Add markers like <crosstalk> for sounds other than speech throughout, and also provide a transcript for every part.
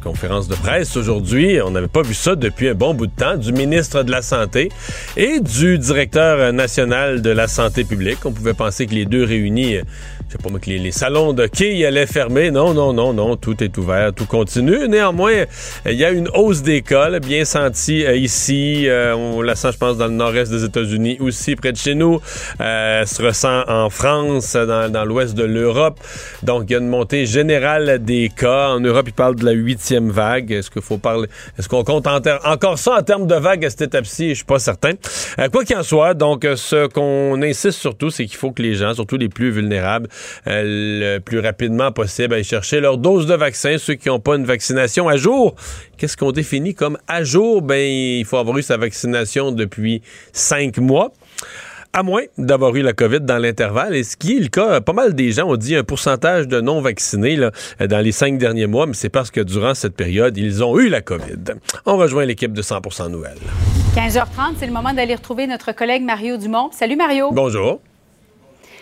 conférence de presse aujourd'hui. On n'avait pas vu ça depuis un bon bout de temps du ministre de la Santé et du directeur national de la santé publique. On pouvait penser que les deux réunis, euh, je sais pas moi, que les, salons de quai allaient fermer. Non, non, non, non, tout est ouvert, tout continue. Néanmoins, il y a une hausse des cas, bien sentie euh, ici. Euh, on la sent, je pense, dans le nord-est des États-Unis, aussi près de chez nous. Euh, se ressent en France, dans, dans l'ouest de l'Europe. Donc, il y a une montée générale des cas. En Europe, ils parlent de la huitième vague. Est-ce qu'il faut parler, est-ce qu'on compte encore ça en termes de vague à cette étape-ci? Je suis pas certain. Euh, quoi qu'il en soit, donc, euh, ce qu'on insiste surtout, c'est qu'il faut que les gens, surtout les plus vulnérables, euh, le plus rapidement possible, aillent chercher leur dose de vaccin. Ceux qui n'ont pas une vaccination à jour, qu'est-ce qu'on définit comme à jour? Ben, il faut avoir eu sa vaccination depuis cinq mois. À moins d'avoir eu la COVID dans l'intervalle, et ce qui est le cas, pas mal des gens ont dit un pourcentage de non-vaccinés là, dans les cinq derniers mois, mais c'est parce que durant cette période, ils ont eu la COVID. On rejoint l'équipe de 100% Nouvelles. 15h30, c'est le moment d'aller retrouver notre collègue Mario Dumont. Salut Mario. Bonjour.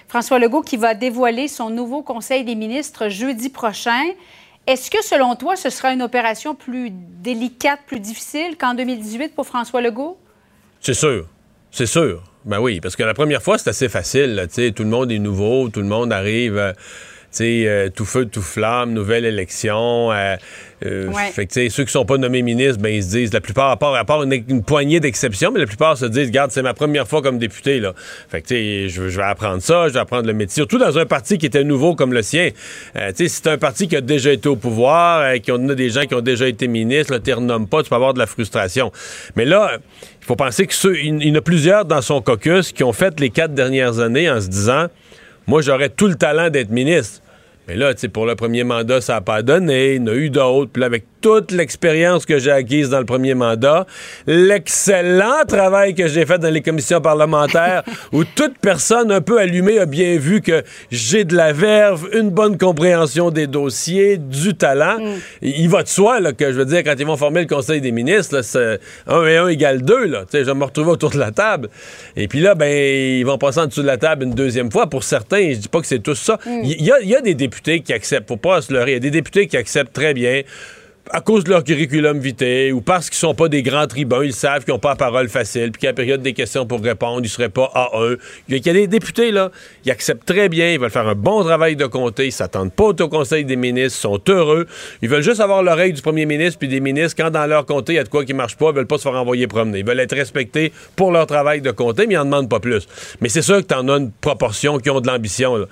François Legault qui va dévoiler son nouveau Conseil des ministres jeudi prochain. Est-ce que selon toi, ce sera une opération plus délicate, plus difficile qu'en 2018 pour François Legault? C'est sûr. C'est sûr. Ben oui, parce que la première fois, c'est assez facile. là, tu sais, tout le monde est nouveau, tout le monde arrive. euh, euh, tout feu, tout flamme, nouvelle élection. euh, euh, Ouais. Fait que, ceux qui sont pas nommés ministres, ben, ils se disent, la plupart, à part, à part une, une poignée d'exceptions, mais la plupart se disent, regarde, c'est ma première fois comme député, là. Fait que, tu sais, je, je vais apprendre ça, je vais apprendre le métier. Surtout dans un parti qui était nouveau comme le sien. Euh, c'est un parti qui a déjà été au pouvoir, euh, qui on a des gens qui ont déjà été ministres, tu les renommes pas, tu peux avoir de la frustration. Mais là, il faut penser que ceux, il, il y en a plusieurs dans son caucus qui ont fait les quatre dernières années en se disant, moi, j'aurais tout le talent d'être ministre. Mais là, tu sais, pour le premier mandat, ça n'a pas donné. Il y en a eu d'autres. Puis là, avec toute l'expérience que j'ai acquise dans le premier mandat, l'excellent travail que j'ai fait dans les commissions parlementaires, <laughs> où toute personne un peu allumée a bien vu que j'ai de la verve, une bonne compréhension des dossiers, du talent. Il il va de soi là, que, je veux dire, quand ils vont former le Conseil des ministres, là, c'est 1 et 1 égale 2. Là. Tu sais, Je vais me retrouver autour de la table. Et puis là, ben, ils vont passer en dessous de la table une deuxième fois. Pour certains, je dis pas que c'est tout ça. Il y, a- y a des députés qui acceptent, faut pas se leurrer, il y a des députés qui acceptent très bien à cause de leur curriculum vitae ou parce qu'ils sont pas des grands tribuns, ils savent qu'ils n'ont pas la parole facile, puis qu'à la période des questions pour répondre, ils seraient pas A1. Il y a des députés, là, ils acceptent très bien, ils veulent faire un bon travail de comté, ils s'attendent pas au conseil des ministres, ils sont heureux, ils veulent juste avoir l'oreille du premier ministre puis des ministres quand dans leur comté, il y a de quoi qui marche pas, ils veulent pas se faire envoyer promener. Ils veulent être respectés pour leur travail de comté, mais ils en demandent pas plus. Mais c'est sûr que tu en as une proportion qui ont de l'ambition.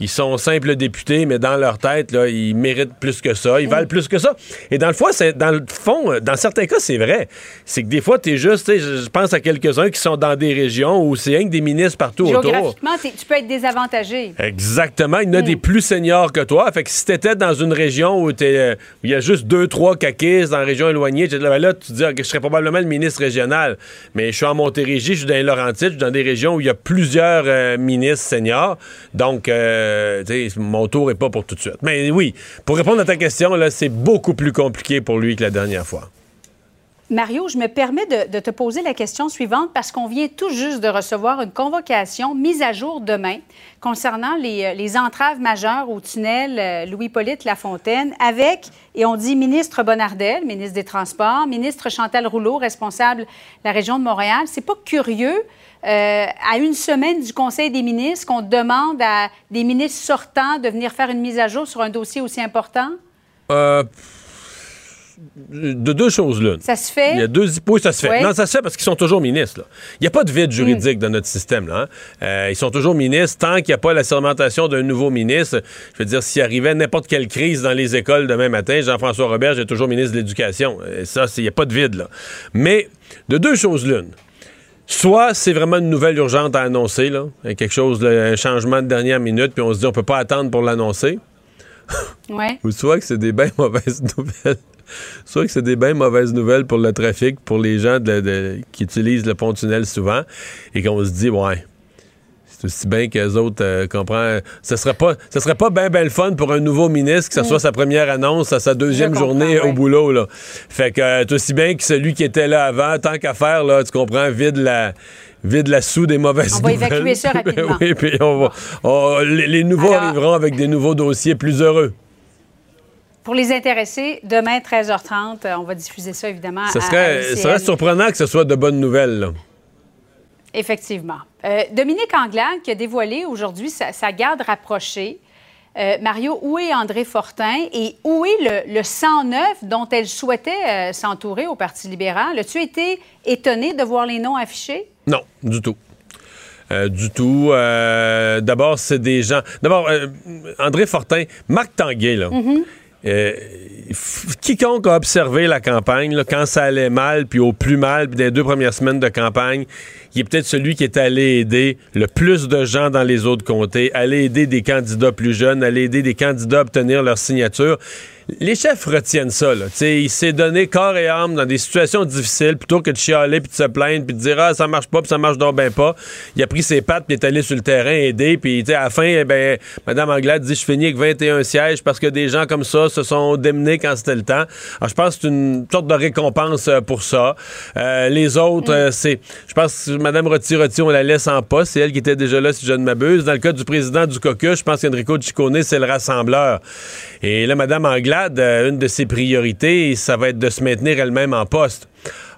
Ils sont simples députés, mais dans leur tête, là, ils méritent plus que ça, ils valent plus que ça. Dans le fond, c'est, dans le fond, euh, dans certains cas, c'est vrai. C'est que des fois, tu es juste, tu je pense à quelques-uns qui sont dans des régions où c'est rien que des ministres partout autour. Géographiquement, t'es- tu peux être désavantagé. Exactement. Il y en a des plus seniors que toi. Fait que si t'étais dans une région où euh, où il y a juste deux, trois caquistes dans une région éloignée, tu là, tu te dis ah, que je serais probablement le ministre régional. Mais je suis en Montérégie, je suis dans les Laurentides, je suis dans des régions où il y a plusieurs euh, ministres seniors. Donc, euh, tu mon tour est pas pour tout de suite. Mais oui, pour répondre à ta question, là, c'est beaucoup plus compliqué pour lui que la dernière fois. Mario, je me permets de, te poser la question suivante parce qu'on vient tout juste de recevoir une convocation mise à jour demain concernant les, euh, les entraves majeures au tunnel euh, Louis-Polyte Lafontaine avec, et on dit ministre Bonnardel, ministre des Transports, ministre Chantal Rouleau, responsable de la région de Montréal. C'est pas curieux euh, à une semaine du Conseil des ministres qu'on demande à des ministres sortants de venir faire une mise à jour sur un dossier aussi important? Euh, de deux choses l'une. Ça se fait? Il y a deux Oui, ça se fait. Non, ça se fait parce qu'ils sont toujours ministres. Il n'y a pas de vide juridique mm. dans notre système. Là, hein. euh, ils sont toujours ministres tant qu'il n'y a pas la sermentation d'un nouveau ministre. Je veux dire, s'il arrivait n'importe quelle crise dans les écoles demain matin, Jean-François Robert est toujours ministre de l'Éducation. Et ça, il n'y a pas de vide. là. Mais de deux choses l'une. Soit c'est vraiment une nouvelle urgente à annoncer, là, quelque chose, un changement de dernière minute, puis on se dit on peut pas attendre pour l'annoncer. Ouais. <laughs> Ou soit que c'est des bien mauvaises nouvelles soit que c'est des bien mauvaises nouvelles pour le trafic, pour les gens qui utilisent le pont-tunnel souvent, et qu'on se dit, ouais, c'est aussi bien qu'eux autres euh, comprennent. Ce serait pas, ce serait pas bien ben le fun pour un nouveau ministre que ce mm. soit sa première annonce à sa deuxième journée au boulot. Là. Fait que euh, c'est aussi bien que celui qui était là avant, tant qu'à faire, là, tu comprends, vide la vide la sous des mauvaises on va évacuer ça <laughs> rapidement. oui, puis on va, les, nouveaux arriveront avec des nouveaux dossiers plus heureux. Pour les intéressés, demain, 13h30, euh, on va diffuser ça, évidemment. Ce serait, serait surprenant que ce soit de bonnes nouvelles. Effectivement. Euh, Dominique Anglade qui a dévoilé aujourd'hui sa, garde rapprochée. Euh, Mario, où est André Fortin et où est le, 109 dont elle souhaitait s'entourer au Parti libéral? As-tu été étonné de voir les noms affichés? Non, du tout. du tout. D'abord, c'est des gens. D'abord, André Fortin, Marc Tanguay, là. Mm-hmm. Euh, quiconque a observé la campagne, quand ça allait mal, puis au plus mal, puis deux premières semaines de campagne, il est peut-être celui qui est allé aider le plus de gens dans les autres comtés, aller aider des candidats plus jeunes, aller aider des candidats à obtenir leur signature les chefs retiennent ça. Là. il s'est donné corps et âme dans des situations difficiles plutôt que de chialer puis de se plaindre puis de dire ah ça marche pas puis ça marche donc bien pas. Il a pris ses pattes puis est allé sur le terrain aider puis à la fin eh ben Mme Anglade dit je finis avec 21 sièges parce que des gens comme ça se sont démenés quand c'était le temps. Alors je pense que c'est une sorte de récompense euh, pour ça. Euh, les autres, euh, c'est je pense que Mme Roti-Roti, on la laisse en poste. C'est elle qui était déjà là si je ne m'abuse. Dans le cas du président du caucus, je pense qu'Enrico Ciccone, c'est le rassembleur. Et là, Mme Anglade euh, une de ses priorités, ça va être de se maintenir elle-même en poste.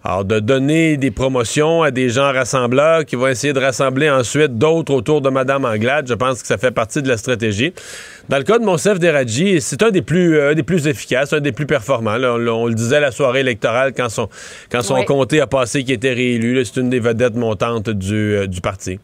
Alors, de donner des promotions à des gens rassembleurs qui vont essayer de rassembler ensuite d'autres autour de Mme Anglade, je pense que ça fait partie de la stratégie. Dans le cas de Monsef Deradji, c'est un des plus euh, des plus efficaces, un des plus performants. on, le disait la soirée électorale quand son, quand son comté a passé qui était réélu. C'est une des vedettes montantes du, euh, du parti.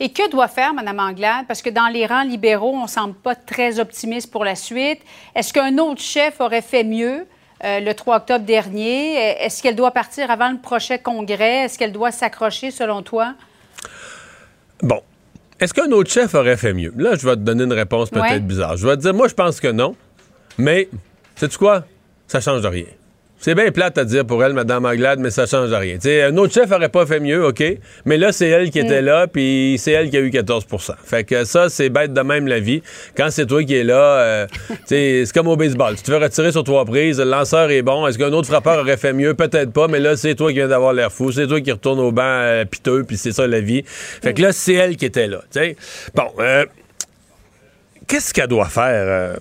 Et que doit faire Mme Anglade? Parce que dans les rangs libéraux, on ne semble pas très optimiste pour la suite. Est-ce qu'un autre chef aurait fait mieux? Euh, le 3 octobre dernier? Est-ce qu'elle doit partir avant le prochain congrès? Est-ce qu'elle doit s'accrocher, selon toi? Bon. Est-ce qu'un autre chef aurait fait mieux? Là, je vais te donner une réponse peut-être bizarre. Je vais te dire, moi, je pense que non. Mais, sais-tu quoi? Ça change de rien. C'est bien plate à dire pour elle, Mme Anglade, mais ça change rien. T'sais, un autre chef aurait pas fait mieux, OK, mais là, c'est elle qui était mm. là, puis c'est elle qui a eu 14 Fait que ça, c'est bête de même la vie. Quand c'est toi qui es là, euh, <laughs> c'est comme au baseball. Tu te fais retirer sur trois prises, le lanceur est bon. Est-ce qu'un autre frappeur aurait fait mieux? Peut-être pas, mais là, c'est toi qui viens d'avoir l'air fou. C'est toi qui retourne au banc euh, piteux, puis c'est ça la vie. Fait que là, c'est elle qui était là. T'sais. Bon, euh, qu'est-ce qu'elle doit faire?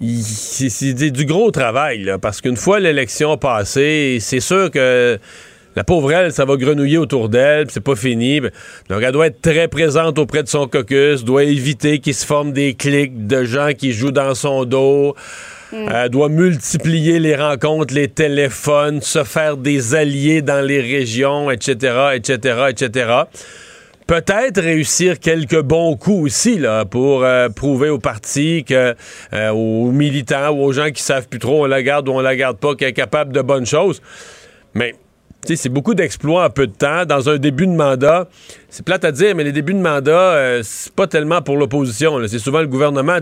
C'est du gros travail, parce qu'une fois l'élection passée, c'est sûr que la pauvre elle, ça va grenouiller autour d'elle, c'est pas fini. Donc, elle doit être très présente auprès de son caucus, doit éviter qu'il se forme des clics de gens qui jouent dans son dos. Elle doit multiplier les rencontres, les téléphones, se faire des alliés dans les régions, etc., etc., etc peut-être réussir quelques bons coups aussi là, pour euh, prouver au parti, que, euh, aux militants ou aux gens qui savent plus trop on la garde ou on la garde pas, qu'elle est capable de bonnes choses. Mais c'est beaucoup d'exploits en peu de temps. Dans un début de mandat, c'est plate à dire, mais les débuts de mandat, euh, c'est pas tellement pour l'opposition. C'est souvent le gouvernement.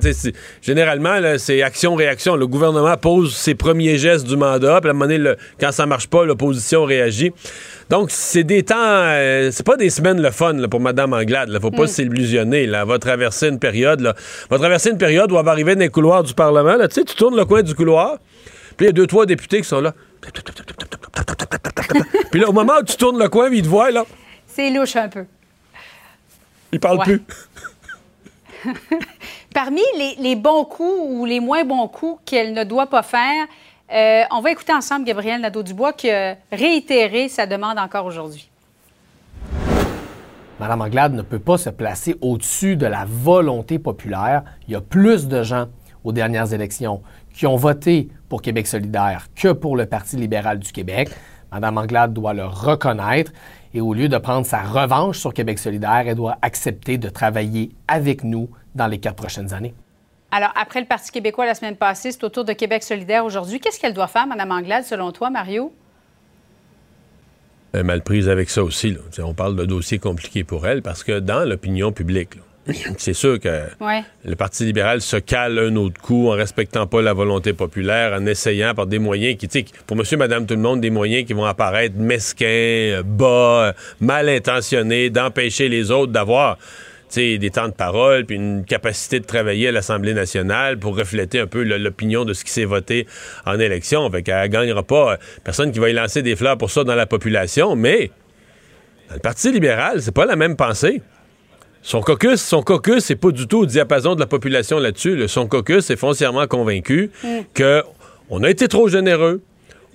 Généralement, c'est action-réaction. Le gouvernement pose ses premiers gestes du mandat, puis à un moment donné, quand ça marche pas, l'opposition réagit. Donc, c'est des temps, euh, c'est pas des semaines le fun pour Mme Anglade. Il faut pas mm. s'illusionner. Elle va traverser une période. Là. va traverser une période où elle va arriver dans les couloirs du Parlement. Là, tu sais, tu tournes le coin du couloir, Puis il y a deux, trois députés qui sont là. Puis là, au moment où tu tournes le coin, ils te voient, là. C'est louche un peu. Parlent Ouais. plus. <laughs> Parmi les, les bons coups ou les moins bons coups qu'elle ne doit pas faire, euh, on va écouter ensemble Gabriel Nadeau-Dubois qui a réitéré sa demande encore aujourd'hui. Mme Anglade ne peut pas se placer au-dessus de la volonté populaire. Il y a plus de gens aux dernières élections qui ont voté pour Québec solidaire que pour le Parti libéral du Québec. Mme Anglade doit le reconnaître et au lieu de prendre sa revanche sur Québec solidaire, elle doit accepter de travailler avec nous dans les quatre prochaines années. Alors, après le Parti québécois la semaine passée, c'est au tour de Québec solidaire aujourd'hui. Qu'est-ce qu'elle doit faire, Mme Anglade, selon toi, Mario? Elle est mal prise avec ça aussi. là. On parle de dossier compliqué pour elle parce que dans l'opinion publique, là, <clears throat> c'est sûr que Ouais. le Parti libéral se cale un autre coup en respectant pas la volonté populaire, en essayant par des moyens qui, tu pour monsieur, madame, tout le monde, des moyens qui vont apparaître mesquins, euh, bas, mal intentionnés, d'empêcher les autres d'avoir tu sais, des temps de parole, puis une capacité de travailler à l'Assemblée nationale pour refléter un peu l'opinion de ce qui s'est voté en élection. Fait qu'elle gagnera pas. euh, Personne qui va y lancer des fleurs pour ça dans la population, mais dans le Parti libéral, c'est pas la même pensée. Son caucus, son caucus, c'est pas du tout au diapason de la population là-dessus. là. Son caucus est foncièrement convaincu que on a été trop généreux.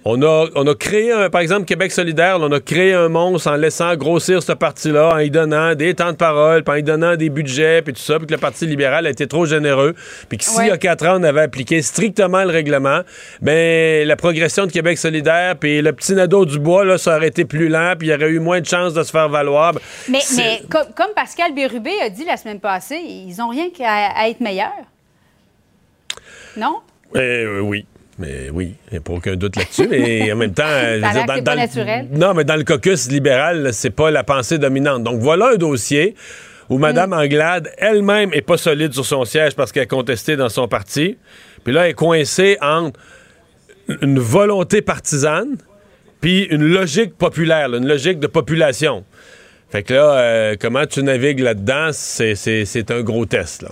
On a, on a créé, un, par exemple, Québec solidaire, là, on a créé un monstre en laissant grossir ce parti-là, en y donnant des temps de parole, puis en y donnant des budgets, puis tout ça, puis que le Parti libéral a été trop généreux, puis que s'il y a quatre ans, on avait appliqué strictement le règlement, ben la progression de Québec solidaire, puis le petit nadeau du bois, là, ça aurait été plus lent, puis il y aurait eu moins de chances de se faire valoir. Ben, Mais, comme, comme Pascal Bérubé a dit la semaine passée, ils n'ont rien qu'à à être meilleurs. Non? Euh, oui. Mais oui, il n'y a pas aucun doute là-dessus. Mais en même temps, <laughs> je veux a dire, pas naturel. non, mais dans le caucus libéral, c'est pas la pensée dominante. Donc voilà un dossier où Mme Mm. Anglade elle-même est pas solide sur son siège parce qu'elle est contestée dans son parti. Puis là, elle est coincée entre une volonté partisane puis une logique populaire, là, une logique de population. Fait que là, euh, comment tu navigues là-dedans, c'est un gros test. Là.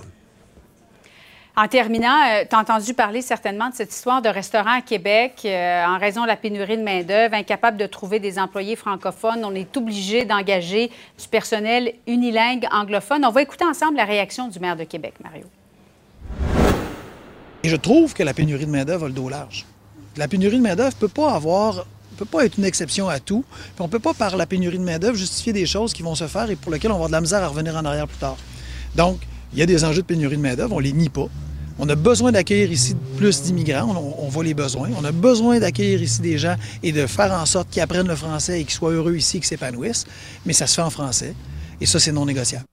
En terminant, tu as entendu parler certainement de cette histoire de restaurant à Québec euh, en raison de la pénurie de main-d'œuvre, incapable de trouver des employés francophones. On est obligé d'engager du personnel unilingue anglophone. On va écouter ensemble la réaction du maire de Québec, Mario. Et je trouve que la pénurie de main-d'œuvre a le dos large. La pénurie de main-d'œuvre peut pas avoir peut pas être une exception à tout. On peut pas, par la pénurie de main-d'œuvre, justifier des choses qui vont se faire et pour lesquelles on va avoir de la misère à revenir en arrière plus tard. Donc, il y a des enjeux de pénurie de main-d'œuvre, on les nie pas. On a besoin d'accueillir ici plus d'immigrants, on, on voit les besoins. On a besoin d'accueillir ici des gens et de faire en sorte qu'ils apprennent le français et qu'ils soient heureux ici, qu'ils s'épanouissent. Mais ça se fait en français. Et ça, c'est non négociable.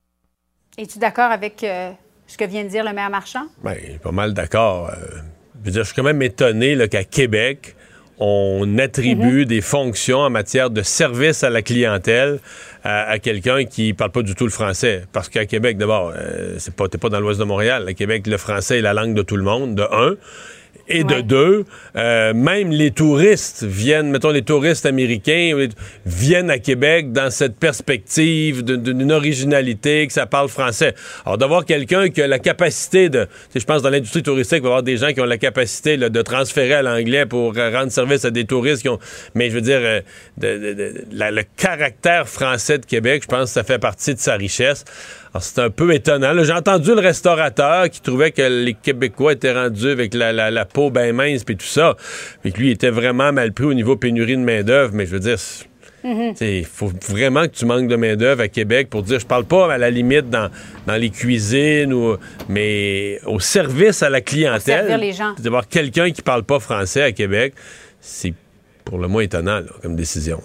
Es-tu d'accord avec euh, ce que vient de dire le maire Marchand? Ben, pas mal d'accord. Euh, je veux dire, je suis quand même étonné qu'à Québec, on attribue des fonctions en matière de service à la clientèle à, à quelqu'un qui parle pas du tout le français. Parce qu'à Québec, d'abord, euh, c'est pas, t'es pas dans l'ouest de Montréal. À Québec, le français est la langue de tout le monde, de un. Et de deux, euh, même les touristes viennent, mettons les touristes américains, viennent à Québec dans cette perspective d'une originalité, que ça parle français. Alors d'avoir quelqu'un qui a la capacité de, je pense dans l'industrie touristique, il va y avoir des gens qui ont la capacité là, de transférer à l'anglais pour euh, rendre service à des touristes qui ont, mais je veux dire, euh, de- de- de- la- le caractère français de Québec, je pense que ça fait partie de sa richesse. Alors, c'est un peu étonnant. J'ai entendu le restaurateur qui trouvait que les Québécois étaient rendus avec la, la- la peau bien mince puis tout ça. Que lui, il était vraiment mal pris au niveau pénurie de main-d'œuvre. Mais je veux dire, il faut vraiment que tu manques de main-d'œuvre à Québec pour dire, je parle pas à la limite dans, dans les cuisines, ou, mais au service à la clientèle. servir les gens. D'avoir quelqu'un qui parle pas français à Québec, c'est pour le moins étonnant là, comme décision.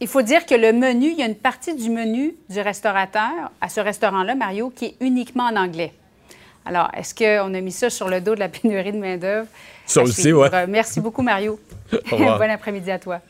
Il faut dire que le menu, il y a une partie du menu du restaurateur à ce restaurant-là, Mario, qui est uniquement en anglais. Alors, est-ce qu'on a mis ça sur le dos de la <laughs> pénurie de main-d'œuvre? Ça aussi. Euh, Merci beaucoup, Mario. <laughs> Bon après-midi à toi.